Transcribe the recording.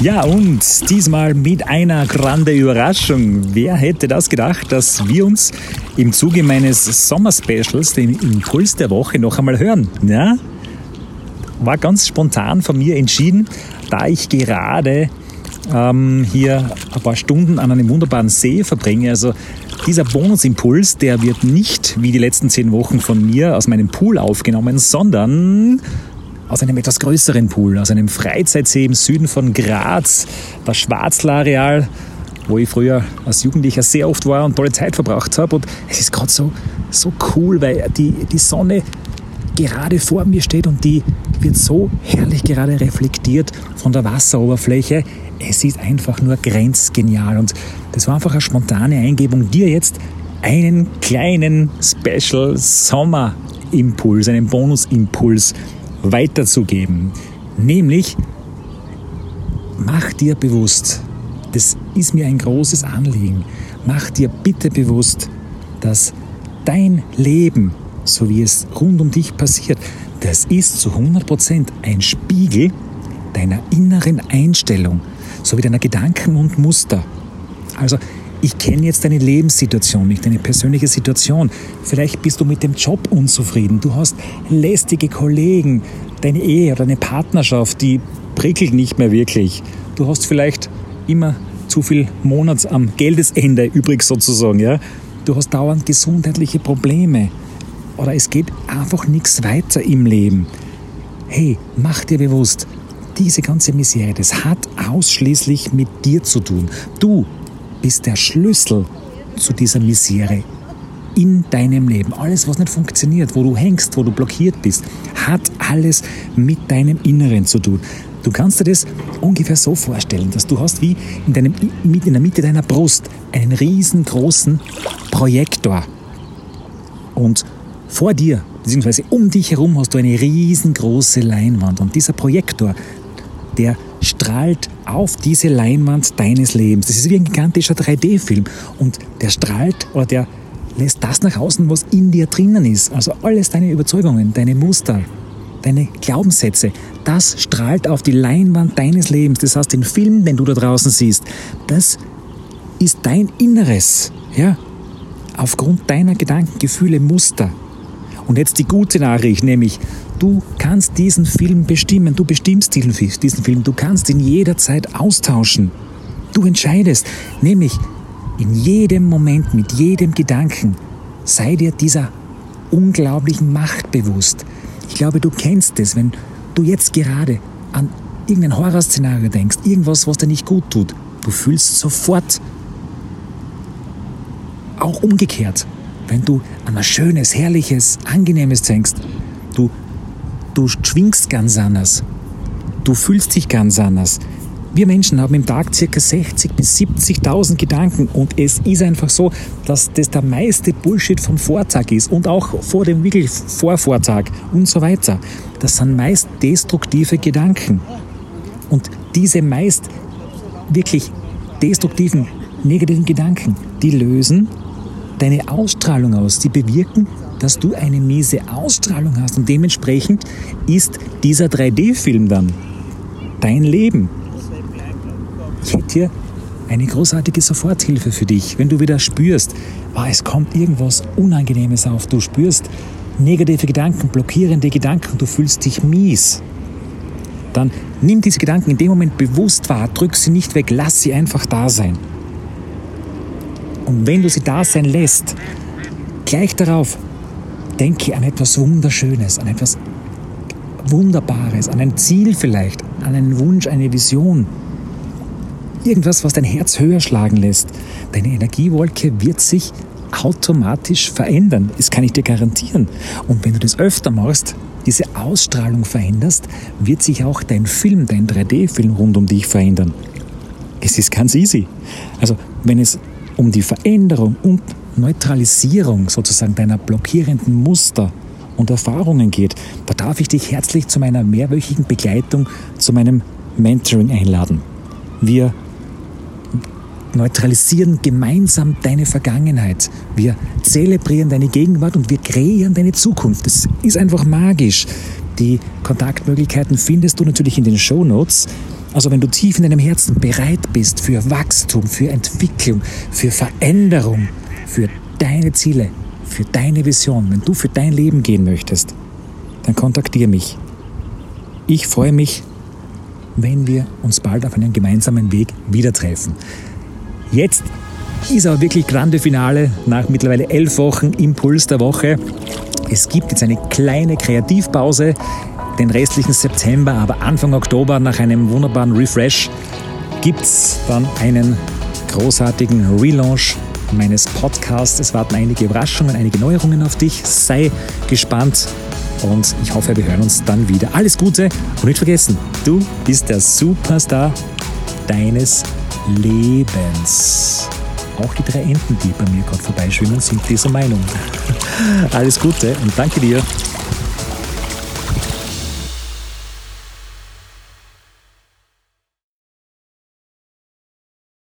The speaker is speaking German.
Ja, und diesmal mit einer grande Überraschung. Wer hätte das gedacht, dass wir uns im Zuge meines Sommer-Specials, den Impuls der Woche, noch einmal hören? Ja? War ganz spontan von mir entschieden, da ich gerade ähm, hier ein paar Stunden an einem wunderbaren See verbringe. Also dieser Bonusimpuls, der wird nicht wie die letzten zehn Wochen von mir aus meinem Pool aufgenommen, sondern aus einem etwas größeren Pool, aus einem Freizeitsee im Süden von Graz, das Schwarzlareal, wo ich früher als Jugendlicher sehr oft war und tolle Zeit verbracht habe. Und es ist gerade so, so cool, weil die, die Sonne gerade vor mir steht und die wird so herrlich gerade reflektiert von der Wasseroberfläche. Es ist einfach nur grenzgenial. Und das war einfach eine spontane Eingebung, dir jetzt einen kleinen Special Sommer Impuls, einen Bonusimpuls weiterzugeben. Nämlich, mach dir bewusst, das ist mir ein großes Anliegen, mach dir bitte bewusst, dass dein Leben, so wie es rund um dich passiert, das ist zu 100% ein Spiegel deiner inneren Einstellung, sowie deiner Gedanken und Muster. Also ich kenne jetzt deine Lebenssituation nicht, deine persönliche Situation. Vielleicht bist du mit dem Job unzufrieden, du hast lästige Kollegen, deine Ehe oder deine Partnerschaft, die prickelt nicht mehr wirklich. Du hast vielleicht immer zu viel Monats am Geldesende übrig sozusagen, ja. Du hast dauernd gesundheitliche Probleme oder es geht einfach nichts weiter im Leben. Hey, mach dir bewusst, diese ganze Misere, das hat ausschließlich mit dir zu tun. Du bist der Schlüssel zu dieser Misere in deinem Leben. Alles, was nicht funktioniert, wo du hängst, wo du blockiert bist, hat alles mit deinem Inneren zu tun. Du kannst dir das ungefähr so vorstellen, dass du hast wie in, deinem, in der Mitte deiner Brust einen riesengroßen Projektor. Und vor dir, beziehungsweise um dich herum, hast du eine riesengroße Leinwand. Und dieser Projektor, der strahlt auf diese Leinwand deines Lebens. Das ist wie ein gigantischer 3D-Film und der strahlt oder der lässt das nach außen, was in dir drinnen ist. Also alles deine Überzeugungen, deine Muster, deine Glaubenssätze, das strahlt auf die Leinwand deines Lebens. Das heißt, den Film, den du da draußen siehst, das ist dein Inneres, ja, aufgrund deiner Gedanken, Gefühle, Muster. Und jetzt die gute Nachricht, nämlich du kannst diesen Film bestimmen, du bestimmst diesen, Film, du kannst ihn jederzeit austauschen. Du entscheidest, nämlich in jedem Moment, mit jedem Gedanken, sei dir dieser unglaublichen Macht bewusst. Ich glaube, du kennst es, wenn du jetzt gerade an irgendein Horrorszenario denkst, irgendwas, was dir nicht gut tut. Du fühlst sofort, auch umgekehrt, wenn du an ein schönes, herrliches, angenehmes denkst, du, du schwingst ganz anders. Du fühlst dich ganz anders. Wir Menschen haben im Tag ca. 60.000 bis 70.000 Gedanken und es ist einfach so, dass das der meiste Bullshit vom Vortag ist und auch vor dem wirklich Vorvortag und so weiter. Das sind meist destruktive Gedanken. Und diese meist wirklich destruktiven, negativen Gedanken, die lösen deine Ausstrahlung aus. Die bewirken, dass du eine miese Ausstrahlung hast und dementsprechend ist dieser 3D-Film dann dein Leben. Ich hätte hier eine großartige Soforthilfe für dich, wenn du wieder spürst, oh, es kommt irgendwas Unangenehmes auf, du spürst negative Gedanken, blockierende Gedanken, du fühlst dich mies. Dann nimm diese Gedanken in dem Moment bewusst wahr, drück sie nicht weg, lass sie einfach da sein. Und wenn du sie da sein lässt, gleich darauf denke an etwas Wunderschönes, an etwas Wunderbares, an ein Ziel vielleicht, an einen Wunsch, eine Vision. Irgendwas, was dein Herz höher schlagen lässt. Deine Energiewolke wird sich automatisch verändern. Das kann ich dir garantieren. Und wenn du das öfter machst, diese Ausstrahlung veränderst, wird sich auch dein Film, dein 3D-Film rund um dich verändern. Es ist ganz easy. Also, wenn es um die Veränderung und Neutralisierung sozusagen deiner blockierenden Muster und Erfahrungen geht, da darf ich dich herzlich zu meiner mehrwöchigen Begleitung, zu meinem Mentoring einladen. Wir neutralisieren gemeinsam deine Vergangenheit. Wir zelebrieren deine Gegenwart und wir kreieren deine Zukunft. Das ist einfach magisch. Die Kontaktmöglichkeiten findest du natürlich in den Show Notes. Also wenn du tief in deinem Herzen bereit bist für Wachstum, für Entwicklung, für Veränderung, für deine Ziele, für deine Vision, wenn du für dein Leben gehen möchtest, dann kontaktiere mich. Ich freue mich, wenn wir uns bald auf einen gemeinsamen Weg wieder treffen. Jetzt ist aber wirklich grande Finale nach mittlerweile elf Wochen Impuls der Woche. Es gibt jetzt eine kleine Kreativpause, den restlichen September, aber Anfang Oktober nach einem wunderbaren Refresh gibt es dann einen großartigen Relaunch meines Podcasts. Es warten einige Überraschungen, einige Neuerungen auf dich. Sei gespannt und ich hoffe, wir hören uns dann wieder. Alles Gute und nicht vergessen, du bist der Superstar deines Lebens. Auch die drei Enten, die bei mir gerade vorbeischwimmen, sind dieser Meinung. Alles Gute und danke dir.